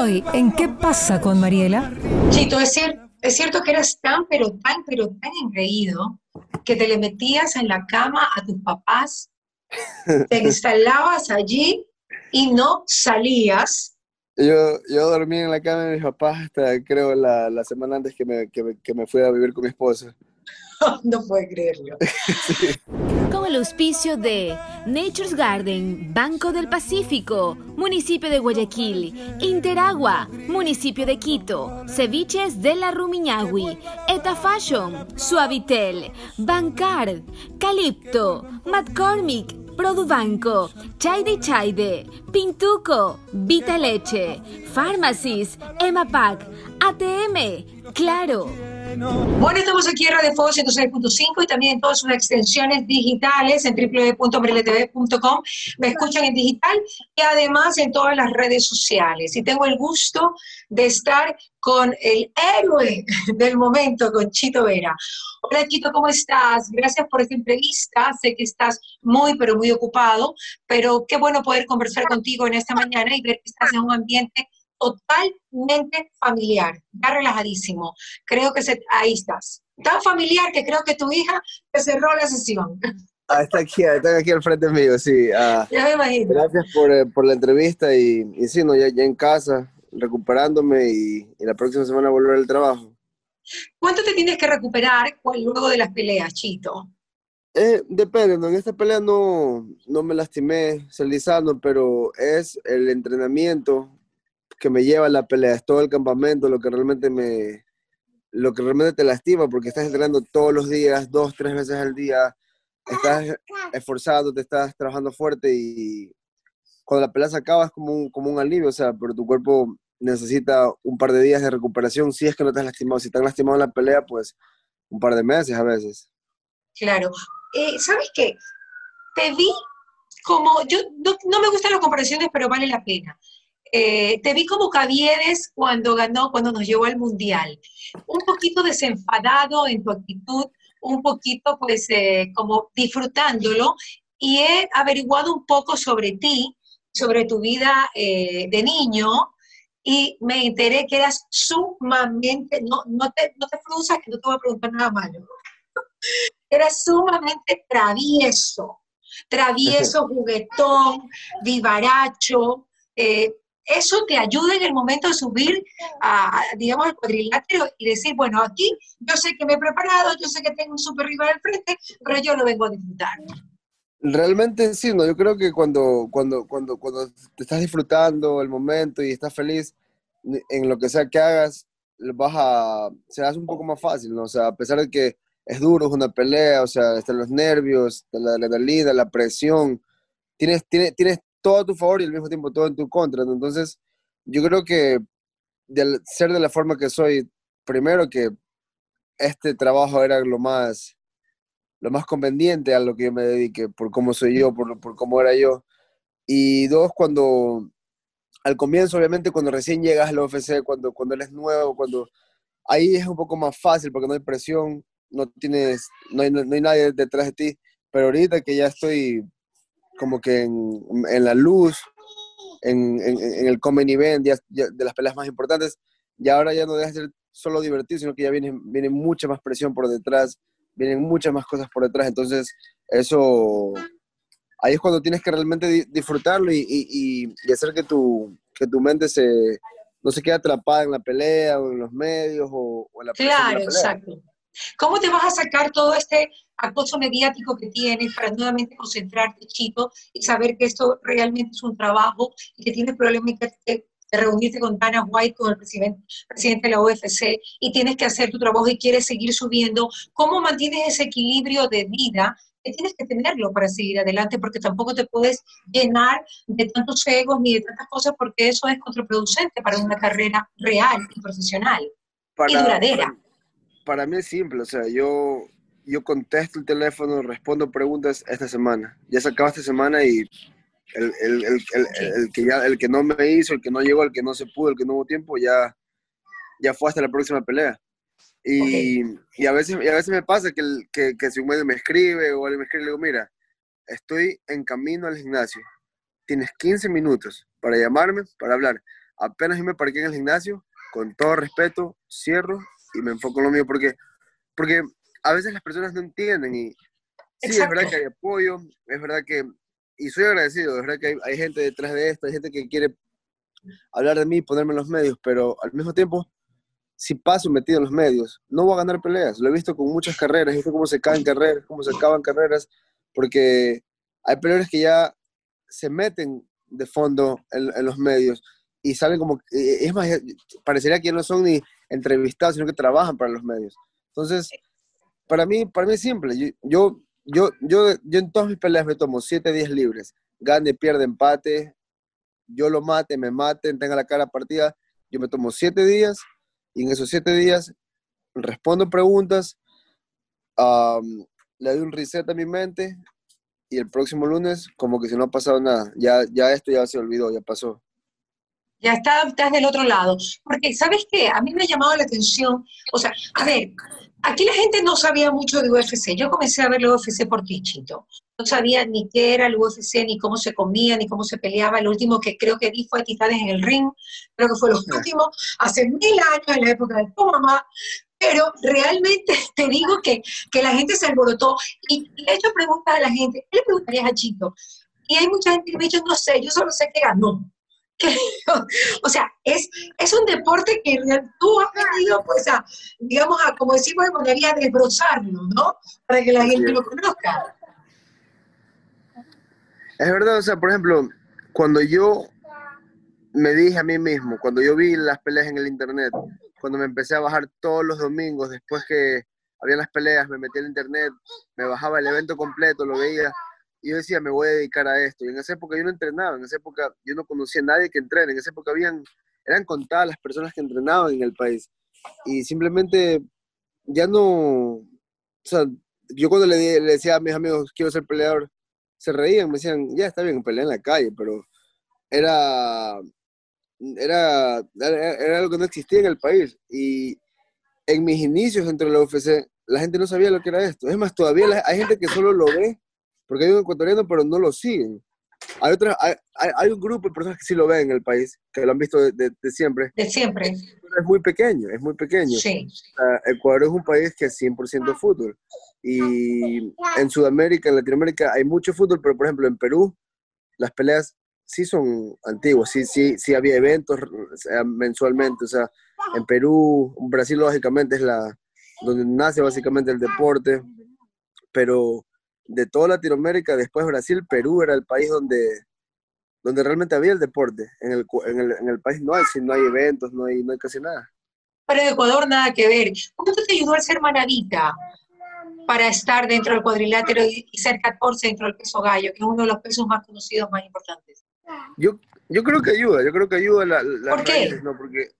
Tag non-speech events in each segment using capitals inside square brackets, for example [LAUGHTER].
Hoy, ¿en qué pasa con Mariela? Chito, es, cier- es cierto que eras tan, pero tan, pero tan engreído que te le metías en la cama a tus papás, te [LAUGHS] instalabas allí y no salías. Yo, yo dormí en la cama de mis papás hasta creo la, la semana antes que me, que, me, que me fui a vivir con mi esposa. [LAUGHS] no puedo creerlo. [LAUGHS] Con el auspicio de Nature's Garden, Banco del Pacífico, Municipio de Guayaquil, Interagua, Municipio de Quito, Ceviches de la Rumiñahui, Eta Fashion, Suavitel, Bancard, Calipto, McCormick, Produbanco, Chaide Chaide, Pintuco, Vita Leche, Pharmacies, Emapac, ATM, Claro. Bueno, estamos aquí en Radio Fuego 106.5 y también en todas sus extensiones digitales en www.omreletv.com. Me escuchan en digital y además en todas las redes sociales. Y tengo el gusto de estar con el héroe [LAUGHS] del momento, con Chito Vera. Hola Chito, ¿cómo estás? Gracias por esta entrevista. Sé que estás muy, pero muy ocupado, pero qué bueno poder conversar contigo en esta mañana y ver que estás en un ambiente totalmente familiar, ya relajadísimo. Creo que se, ahí estás. Tan familiar que creo que tu hija te cerró la sesión. Ah, está aquí, está aquí al frente mío, sí. ah, Ya me imagino. gracias por, eh, por la entrevista y, y sí, no, ya, ya en casa, recuperándome y, y la próxima semana volver al trabajo. ¿Cuánto te tienes que recuperar cu- luego de las peleas, Chito? Eh, depende, ¿no? En esta pelea no, no me lastimé, Celizano, pero es el entrenamiento que me lleva a la pelea, es todo el campamento lo que realmente me, lo que realmente te lastima, porque estás entrenando todos los días, dos, tres veces al día, estás esforzado, te estás trabajando fuerte y cuando la pelea se acaba es como un, como un alivio, o sea, pero tu cuerpo necesita un par de días de recuperación si es que no te has lastimado. Si te has lastimado en la pelea, pues un par de meses a veces. Claro. Eh, ¿Sabes qué? Te vi como, yo no, no me gustan las comparaciones, pero vale la pena. Eh, te vi como Caviedes cuando ganó, cuando nos llevó al Mundial. Un poquito desenfadado en tu actitud, un poquito pues eh, como disfrutándolo y he averiguado un poco sobre ti, sobre tu vida eh, de niño y me enteré que eras sumamente, no, no, te, no te frusas que no te voy a preguntar nada malo, [LAUGHS] eras sumamente travieso, travieso, juguetón, vivaracho. eh, eso te ayuda en el momento de subir, a, digamos, al cuadrilátero y decir, bueno, aquí yo sé que me he preparado, yo sé que tengo un super rival al frente, pero yo lo vengo a disfrutar. Realmente sí, ¿no? Yo creo que cuando, cuando, cuando, cuando te estás disfrutando el momento y estás feliz en lo que sea que hagas, vas a, se hace un poco más fácil, ¿no? O sea, a pesar de que es duro, es una pelea, o sea, están los nervios, la adrenalina, la presión, tienes, tienes, tienes todo a tu favor y al mismo tiempo todo en tu contra. Entonces, yo creo que de ser de la forma que soy, primero que este trabajo era lo más, lo más conveniente a lo que yo me dedique, por cómo soy yo, por, por cómo era yo. Y dos, cuando, al comienzo, obviamente, cuando recién llegas al UFC, cuando, cuando eres nuevo, cuando ahí es un poco más fácil porque no hay presión, no tienes, no hay, no hay nadie detrás de ti, pero ahorita que ya estoy como que en, en la luz, en, en, en el common event, ya, ya de las peleas más importantes, y ahora ya no deja de ser solo divertido, sino que ya viene, viene mucha más presión por detrás, vienen muchas más cosas por detrás, entonces eso, ahí es cuando tienes que realmente di- disfrutarlo y, y, y- hacer que tu, que tu mente se, no se quede atrapada en la pelea o en los medios o, o en la Claro, la pelea. exacto. ¿Cómo te vas a sacar todo este acoso mediático que tienes para nuevamente concentrarte, Chito, y saber que esto realmente es un trabajo y que tienes problemas que, que- de reunirte con Dana White, con el presidente, presidente de la UFC, y tienes que hacer tu trabajo y quieres seguir subiendo? ¿Cómo mantienes ese equilibrio de vida? Que tienes que tenerlo para seguir adelante, porque tampoco te puedes llenar de tantos egos ni de tantas cosas, porque eso es contraproducente para una carrera real y profesional y duradera. para, para mí es simple, o sea, yo, yo contesto el teléfono, respondo preguntas esta semana. Ya se acaba esta semana y el, el, el, el, que ya, el que no me hizo, el que no llegó, el que no se pudo, el que no hubo tiempo, ya, ya fue hasta la próxima pelea. Y, y, a, veces, y a veces me pasa que, que, que si un medio me escribe o alguien me escribe, le digo, mira, estoy en camino al gimnasio. Tienes 15 minutos para llamarme, para hablar. apenas yo me parqué en el gimnasio, con todo respeto, cierro y me enfoco en lo mío, porque, porque a veces las personas no entienden y sí, es verdad que hay apoyo, es verdad que, y soy agradecido, es verdad que hay, hay gente detrás de esto, hay gente que quiere hablar de mí, ponerme en los medios, pero al mismo tiempo, si paso metido en los medios, no voy a ganar peleas. Lo he visto con muchas carreras, he visto cómo se caen carreras, cómo se acaban carreras, porque hay peleadores que ya se meten de fondo en, los medios y salen como, es más, parecería que no son ni entrevistados, sino que trabajan para los medios. Entonces, para mí, para mí es simple. Yo, yo, yo, yo en todas mis peleas me tomo 7 días libres. Gane, pierde, empate, yo lo mate, me maten, tenga la cara partida. Yo me tomo 7 días y en esos 7 días respondo preguntas, le doy un reset a mi mente y el próximo lunes como que si no ha pasado nada. Ya, ya esto ya se olvidó, ya pasó. Ya está, estás del otro lado. Porque, ¿sabes qué? A mí me ha llamado la atención, o sea, a ver, aquí la gente no sabía mucho de UFC. Yo comencé a ver el UFC por Tichito. No sabía ni qué era el UFC, ni cómo se comía, ni cómo se peleaba. El último que creo que vi fue Titanes en el Ring. Creo que fue lo último, hace mil años, en la época de tu mamá. Pero realmente [LAUGHS] te digo que, que la gente se alborotó. Y le he hecho preguntas a la gente. ¿Qué le preguntarías a Chito? Y hay mucha gente que me ha dicho, no sé, yo solo sé que ganó. [LAUGHS] o sea, es, es un deporte que tú has venido, pues, a, digamos, a, como decimos en Montería, desbrozarlo, ¿no? Para que la gente lo conozca. Es verdad, o sea, por ejemplo, cuando yo me dije a mí mismo, cuando yo vi las peleas en el internet, cuando me empecé a bajar todos los domingos, después que había las peleas, me metí en internet, me bajaba el evento completo, lo veía, yo decía, me voy a dedicar a esto. Y en esa época yo no entrenaba, en esa época yo no conocía a nadie que entrene, en esa época habían, eran contadas las personas que entrenaban en el país. Y simplemente ya no, o sea, yo cuando le, le decía a mis amigos, quiero ser peleador, se reían, me decían, ya está bien, pelea en la calle, pero era, era, era, algo que no existía en el país. Y en mis inicios dentro de la UFC, la gente no sabía lo que era esto. Es más, todavía hay gente que solo lo ve porque hay un ecuatoriano, pero no lo siguen. Hay, otra, hay, hay, un grupo de personas que sí lo ven en el país, que lo han visto de, de, siempre. De siempre. Es muy pequeño, es muy pequeño. Sí. Ecuador es un país que es 100% fútbol. Y en Sudamérica, en Latinoamérica, hay mucho fútbol, pero por ejemplo en Perú, las peleas sí son antiguas, sí, sí, sí había eventos mensualmente. O sea, en Perú, Brasil lógicamente es la donde nace básicamente el deporte, pero de toda Latinoamérica, después Brasil, Perú era el país donde, donde realmente había el deporte. En el, en el, en el país no hay, si no hay eventos, no hay, no hay casi nada. Pero en Ecuador nada que ver. ¿Cómo te ayudó a ser manadita para estar dentro del cuadrilátero y, ser 14 dentro del peso gallo, que es uno de los pesos más conocidos, más importantes? Yo, yo creo que ayuda, yo creo que ayuda la, la ¿Por qué? ¿no? Porque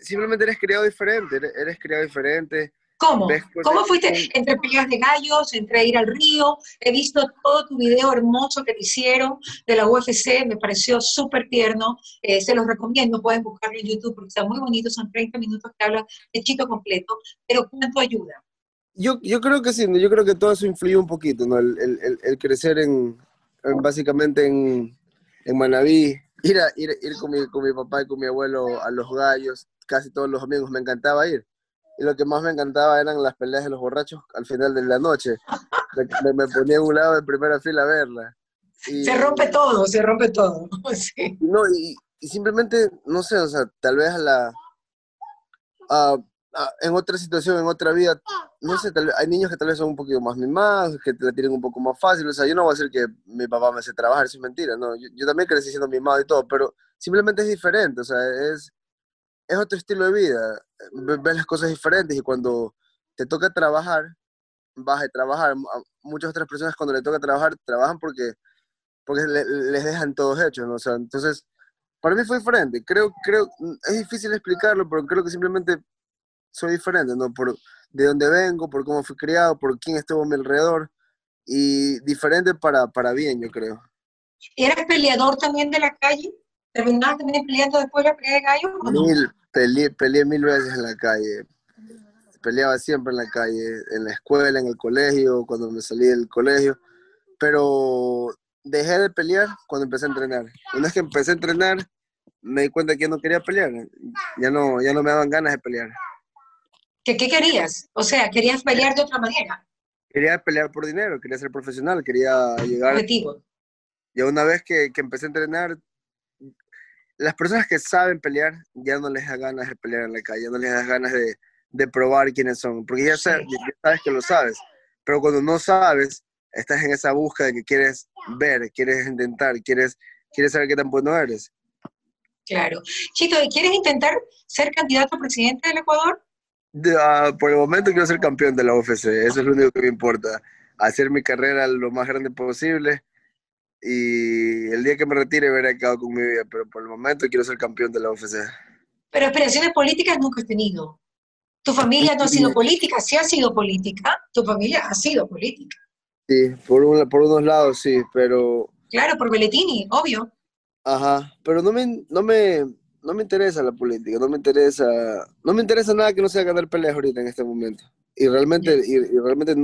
simplemente eres criado diferente, eres, eres criado diferente, ¿Cómo? ¿Cómo fuiste entre peleas de gallos, entre ir al río? He visto todo tu video hermoso que te hicieron de la UFC, me pareció súper tierno. Eh, se los recomiendo, pueden buscarlo en YouTube porque está muy bonito, son 30 minutos que hablan de chito completo, pero ¿cuánto ayuda? Yo, yo creo que sí, yo creo que todo eso influye un poquito, ¿no? El, el, el crecer en, básicamente en, en Manaví, ir, a, ir, ir con, mi, con mi papá y con mi abuelo a los gallos, casi todos los amigos, me encantaba ir y lo que más me encantaba eran las peleas de los borrachos al final de la noche. Me, me ponía en un lado en primera fila a verla. se rompe todo, se rompe todo. [LAUGHS] Sí. No, y, simplemente, no sé, o sea, tal vez a la... en otra situación, en otra vida, no sé, hay niños que tal vez son un poquito más mimados, que te la tienen un poco más fácil, o sea, yo no voy a decir que mi papá me hace trabajar, eso es mentira, no, yo, yo también crecí siendo mimado y todo, pero simplemente es diferente, o sea, es, es otro estilo de vida, ves las cosas diferentes y cuando te toca trabajar, vas a trabajar. Muchas otras personas cuando le toca trabajar, trabajan porque, porque les dejan todos hechos, ¿no? O sea, entonces, para mí fue diferente. Creo, creo, es difícil explicarlo, pero creo que simplemente soy diferente, ¿no? Por de dónde vengo, por cómo fui criado, por quién estuvo a mi alrededor, y diferente para, para bien, yo creo. ¿Eres peleador también de la calle? ¿Terminaste también peleando después de la pelea de gallo? Mil, peleé, mil veces en la calle. Peleaba siempre en la calle, en la escuela, en el colegio, cuando me salí del colegio. Pero dejé de pelear cuando empecé a entrenar. Una vez que empecé a entrenar, me di cuenta que no quería pelear. Ya no, ya no me daban ganas de pelear. ¿Qué, ¿Qué querías? O sea, ¿querías pelear de otra manera? Quería pelear por dinero, quería ser profesional, quería llegar... Objetivo. Y una vez que, que empecé a entrenar, las personas que saben pelear ya no les da ganas de pelear en la calle, ya no les da ganas de, de probar quiénes son, porque ya sabes, ya sabes que lo sabes, pero cuando no sabes, estás en esa búsqueda que quieres ver, quieres intentar, quieres, quieres saber qué tan bueno eres. Claro. Chito, ¿y quieres intentar ser candidato a presidente del Ecuador? De- ah, por el momento quiero ser campeón de la UFC, eso es lo único que me importa, hacer mi carrera lo más grande posible y el día que me retire veré acabado con mi vida, pero por el momento quiero ser campeón de la UFC. Pero aspiraciones políticas nunca has tenido. Tu familia no ha sido Sí. política, sí ha sido política, tu familia ha sido política. Sí, por, un- por unos lados sí, pero Claro, por Belletini, obvio. Ajá, pero no me, no me, no me interesa la política, no me interesa, no me interesa nada que no sea ganar peleas ahorita en este momento. Y realmente, y, y realmente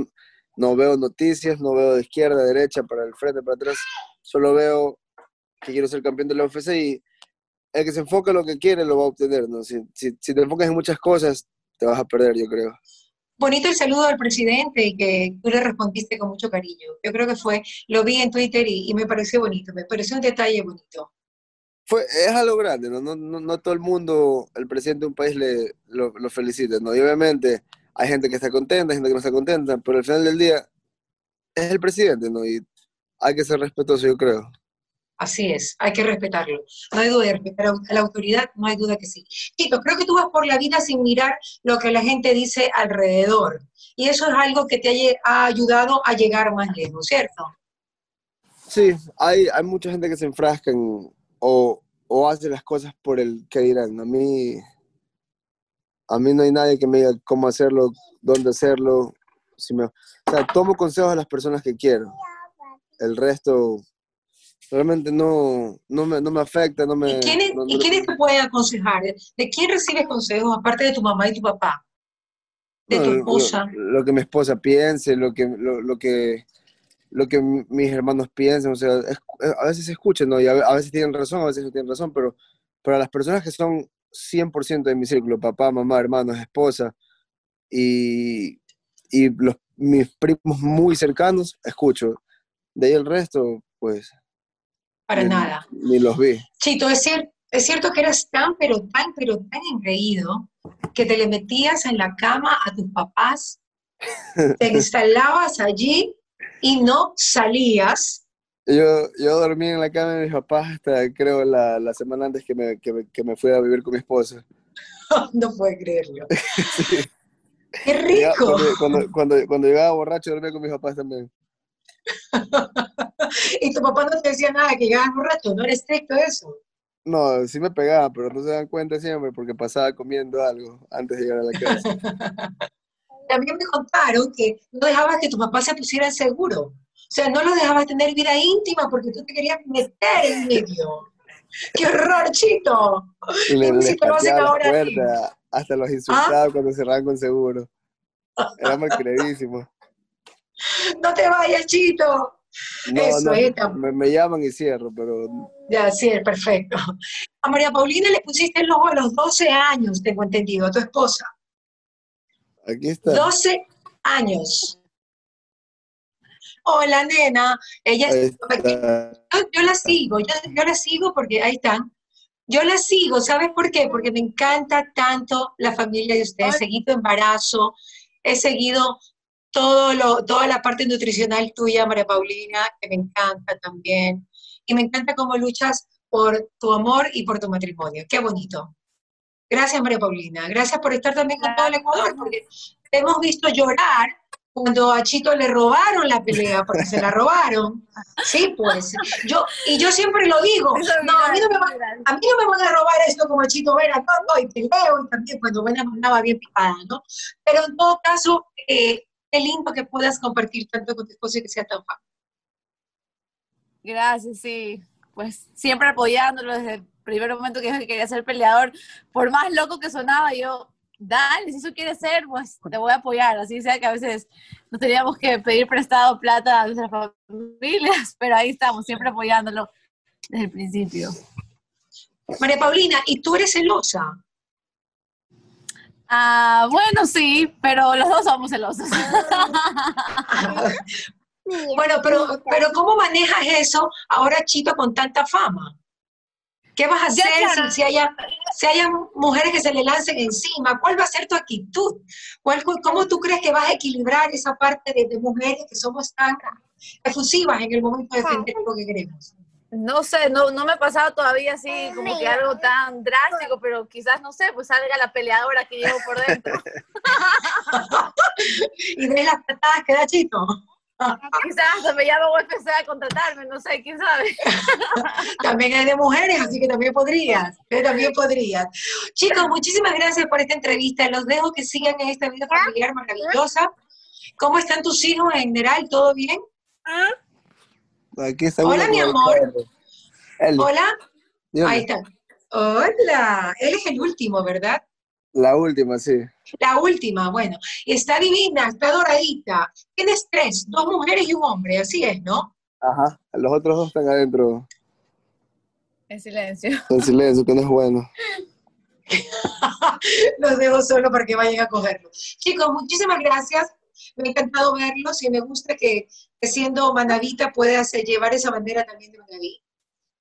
no veo noticias, no veo de izquierda, derecha, para el frente, para atrás, solo veo que quiero ser campeón de la UFC y el que se enfoca en lo que quiere lo va a obtener, ¿no? Si, si, si te enfocas en muchas cosas, te vas a perder, yo creo. Bonito el saludo al presidente y que tú le respondiste con mucho cariño. Yo creo que fue, lo vi en Twitter y, y me pareció bonito, me pareció un detalle bonito. Fue, es algo grande, ¿no? No, no, no todo el mundo, el presidente de un país le, lo, lo felicita, ¿no? Y obviamente hay gente que está contenta, hay gente que no está contenta, pero al final del día es el presidente, ¿no? Y hay que ser respetuoso, yo creo. Así es, hay que respetarlo. No hay duda de respetar a la autoridad, no hay duda que sí. Chito, creo que tú vas por la vida sin mirar lo que la gente dice alrededor. Y eso es algo que te ha ayudado a llegar más lejos, ¿cierto? Sí, hay, hay mucha gente que se enfrasca en, o, o hace las cosas por el que dirán. A mí, a mí no hay nadie que me diga cómo hacerlo, dónde hacerlo. Si me, o sea, tomo consejos de las personas que quiero. El resto realmente no, no, me, no me afecta, no me... ¿Y quiénes, no- ¿y no- quiénes te pueden aconsejar? ¿De quién recibes consejos aparte de tu mamá y tu papá? ¿De tu esposa? Lo, lo que mi esposa piense, lo que, lo, lo que, lo que mis hermanos piensan, o sea, es- a veces se escuchan, ¿no? Y a, a veces tienen razón, a veces no tienen razón, pero para las personas que son 100% de mi círculo, papá, mamá, hermanos, esposa, y, y los, mis primos muy cercanos, escucho. De ahí el resto, pues, Para ni, nada. ni los vi. Chito, es, cier- es cierto que eras tan, pero tan, pero tan engreído que te le metías en la cama a tus papás, te [LAUGHS] instalabas allí y no salías. Yo, yo dormí en la cama de mis papás hasta creo la, la semana antes que me, que, me, que me fui a vivir con mi esposa. [LAUGHS] no puedo creerlo. [LAUGHS] Sí. ¡Qué rico! Cuando, cuando, cuando, cuando llegaba borracho dormía con mis papás también. [LAUGHS] y tu papá no te decía nada, que llegabas borracho, no era estricto eso. No, sí me pegaba, pero no se dan cuenta siempre porque pasaba comiendo algo antes de llegar a la casa. También me contaron que no dejabas que tu papá se pusiera seguro. O sea, no lo dejabas tener vida íntima porque tú te querías meter en medio. ¡Qué horror, Chito! Y le, les si pateaba ahora puerta, hasta los insultaba cuando cerraban con seguro. Era [LAUGHS] malcreísimo. ¡No te vayas, Chito! No, Eso, no, me, me llaman y cierro, pero Ya, sí, perfecto. A María Paulina le pusiste el ojo a los 12 años, tengo entendido, a tu esposa. aquí está. 12 años. Hola, nena. Ella es- está. yo, yo la sigo, yo, yo la sigo porque ahí están. Yo la sigo, ¿sabes por qué? Porque me encanta tanto la familia de ustedes. He seguido embarazo, he seguido todo lo, toda la parte nutricional tuya, María Paulina, que me encanta también. Y me encanta cómo luchas por tu amor y por tu matrimonio. Qué bonito. Gracias, María Paulina. Gracias por estar también con todo el Ecuador, porque te hemos visto llorar cuando a Chito le robaron la pelea, porque se la robaron. Sí, pues. Yo, y yo siempre lo digo, no, a mí no me van, a mí no me van a robar esto como a Chito Vera, no, no, y peleo, y también cuando Vera andaba bien picada, ¿no? Pero en todo caso, eh, qué lindo que puedas compartir tanto con tu esposo y que sea tan fácil. Gracias, sí. Pues siempre apoyándolo desde el primer momento que quería ser peleador. Por más loco que sonaba, yo, dale, si eso quiere ser, pues te voy a apoyar. Así sea que a veces nos teníamos que pedir prestado plata a nuestras familias, [LAUGHS] pero ahí estamos, siempre apoyándolo desde el principio. María Paulina, ¿y tú eres celosa? Ah, bueno, sí, pero los dos somos celosos. [LAUGHS] bueno, pero, pero ¿cómo manejas eso ahora, Chito, con tanta fama? ¿Qué vas a hacer si, si, haya, si haya mujeres que se le lancen encima? ¿Cuál va a ser tu actitud? ¿Cuál, ¿Cómo tú crees que vas a equilibrar esa parte de, de mujeres que somos tan efusivas en el momento de defender lo que queremos? No sé, no, no me ha pasado todavía así como que algo tan drástico, pero quizás, no sé, pues salga la peleadora que llevo por dentro. [LAUGHS] y ve las patadas que da Chito. [LAUGHS] Quizás me llama UFC a contratarme, no sé, quién sabe. [LAUGHS] también hay de mujeres, así que también podrías, también podrías. Chicos, muchísimas gracias por esta entrevista. Los dejo que sigan en esta vida familiar maravillosa. ¿Cómo están tus hijos en general? ¿Todo bien? Aquí está Hola, mi amor. Hola. Dígame. Ahí está. Hola. Él es el último, ¿verdad? La última, sí. La última, bueno. Está divina, está doradita. Tienes tres, dos mujeres y un hombre, así es, ¿no? Ajá. Los otros dos están adentro En silencio. en silencio, que no es bueno. [LAUGHS] Los dejo solo para que vayan a cogerlo. Chicos, muchísimas gracias. Me ha encantado verlos y me gusta que, que siendo manavita puede hacer, llevar esa bandera también de Manaví.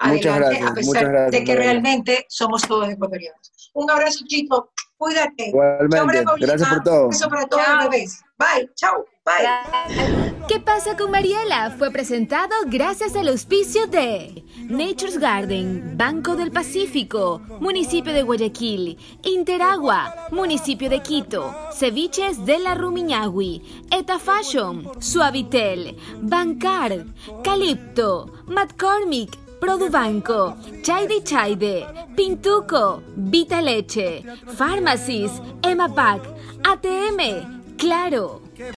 Muchas Adelante, gracias, a pesar muchas gracias, de que realmente somos todos ecuatorianos. Un abrazo, chicos. Cuídate. Igualmente. María Paulina. Gracias por todo. Un beso para todos Chao. los bebés. Bye. Chao. Bye. ¿Qué pasa con Mariela? Fue presentado gracias al auspicio de Nature's Garden, Banco del Pacífico, Municipio de Guayaquil, Interagua, Municipio de Quito, Ceviches de la Rumiñahui, Eta Fashion, Suavitel, Bancar, Calipto, McCormick, Produbanco, Chaide Chaide, Pintuco, Vita Leche, Pharmacies, Emapac, ATM, Claro,